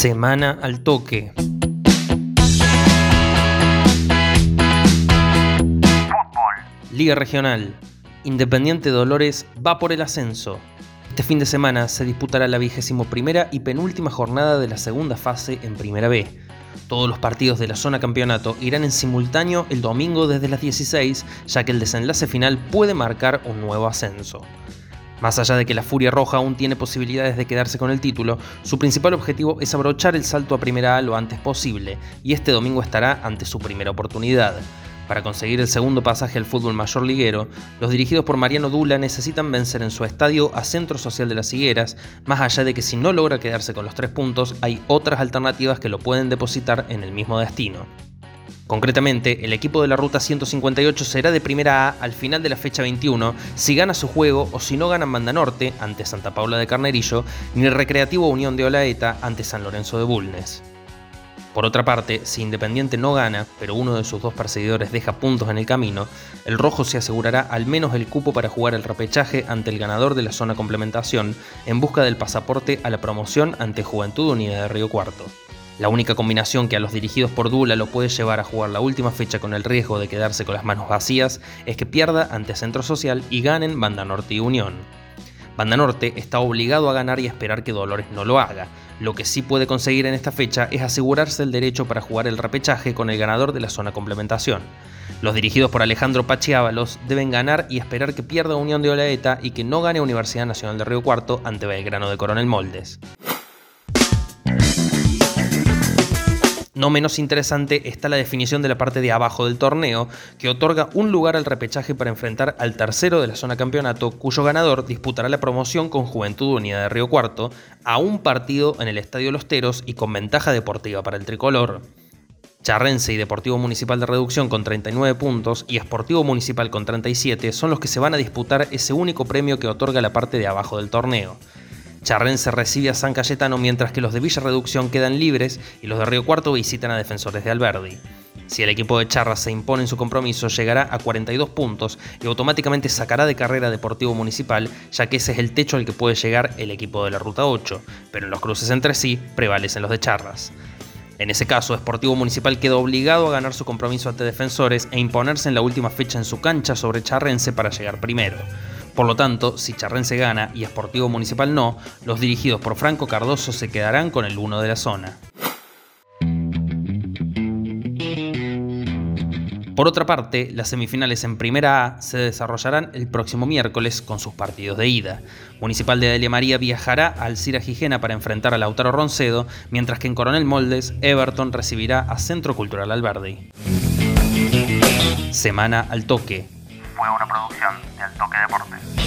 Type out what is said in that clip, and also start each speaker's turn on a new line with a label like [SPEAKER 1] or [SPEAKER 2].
[SPEAKER 1] Semana al toque. Liga Regional. Independiente Dolores va por el ascenso. Este fin de semana se disputará la vigésimo primera y penúltima jornada de la segunda fase en Primera B. Todos los partidos de la zona campeonato irán en simultáneo el domingo desde las 16, ya que el desenlace final puede marcar un nuevo ascenso. Más allá de que la Furia Roja aún tiene posibilidades de quedarse con el título, su principal objetivo es abrochar el salto a Primera A lo antes posible, y este domingo estará ante su primera oportunidad. Para conseguir el segundo pasaje al fútbol mayor liguero, los dirigidos por Mariano Dula necesitan vencer en su estadio a Centro Social de las Higueras, más allá de que si no logra quedarse con los tres puntos, hay otras alternativas que lo pueden depositar en el mismo destino. Concretamente, el equipo de la Ruta 158 será de primera A al final de la fecha 21 si gana su juego o si no gana Banda Norte ante Santa Paula de Carnerillo ni el Recreativo Unión de Olaeta ante San Lorenzo de Bulnes. Por otra parte, si Independiente no gana, pero uno de sus dos perseguidores deja puntos en el camino, el rojo se asegurará al menos el cupo para jugar el repechaje ante el ganador de la zona complementación en busca del pasaporte a la promoción ante Juventud Unida de Río Cuarto. La única combinación que a los dirigidos por Dula lo puede llevar a jugar la última fecha con el riesgo de quedarse con las manos vacías es que pierda ante Centro Social y ganen Banda Norte y Unión. Banda Norte está obligado a ganar y esperar que Dolores no lo haga. Lo que sí puede conseguir en esta fecha es asegurarse el derecho para jugar el repechaje con el ganador de la zona complementación. Los dirigidos por Alejandro Pachiábalos deben ganar y esperar que pierda Unión de Olaeta y que no gane Universidad Nacional de Río Cuarto ante Belgrano de Coronel Moldes. No menos interesante está la definición de la parte de abajo del torneo, que otorga un lugar al repechaje para enfrentar al tercero de la zona campeonato, cuyo ganador disputará la promoción con Juventud Unida de Río Cuarto, a un partido en el Estadio Los Teros y con ventaja deportiva para el tricolor. Charrense y Deportivo Municipal de Reducción con 39 puntos y Esportivo Municipal con 37 son los que se van a disputar ese único premio que otorga la parte de abajo del torneo. Charrense recibe a San Cayetano mientras que los de Villa Reducción quedan libres y los de Río Cuarto visitan a Defensores de Alberdi. Si el equipo de Charra se impone en su compromiso, llegará a 42 puntos y automáticamente sacará de carrera Deportivo Municipal, ya que ese es el techo al que puede llegar el equipo de la Ruta 8, pero en los cruces entre sí prevalecen los de Charras. En ese caso, Deportivo Municipal queda obligado a ganar su compromiso ante defensores e imponerse en la última fecha en su cancha sobre Charrense para llegar primero. Por lo tanto, si Charrense gana y Esportivo Municipal no, los dirigidos por Franco Cardoso se quedarán con el 1 de la zona. Por otra parte, las semifinales en Primera A se desarrollarán el próximo miércoles con sus partidos de ida. Municipal de Delia María viajará al Cira Gijena para enfrentar a Lautaro Roncedo, mientras que en Coronel Moldes, Everton recibirá a Centro Cultural Alberdi. Semana al toque.
[SPEAKER 2] Fue una producción de Al Toque Deportes.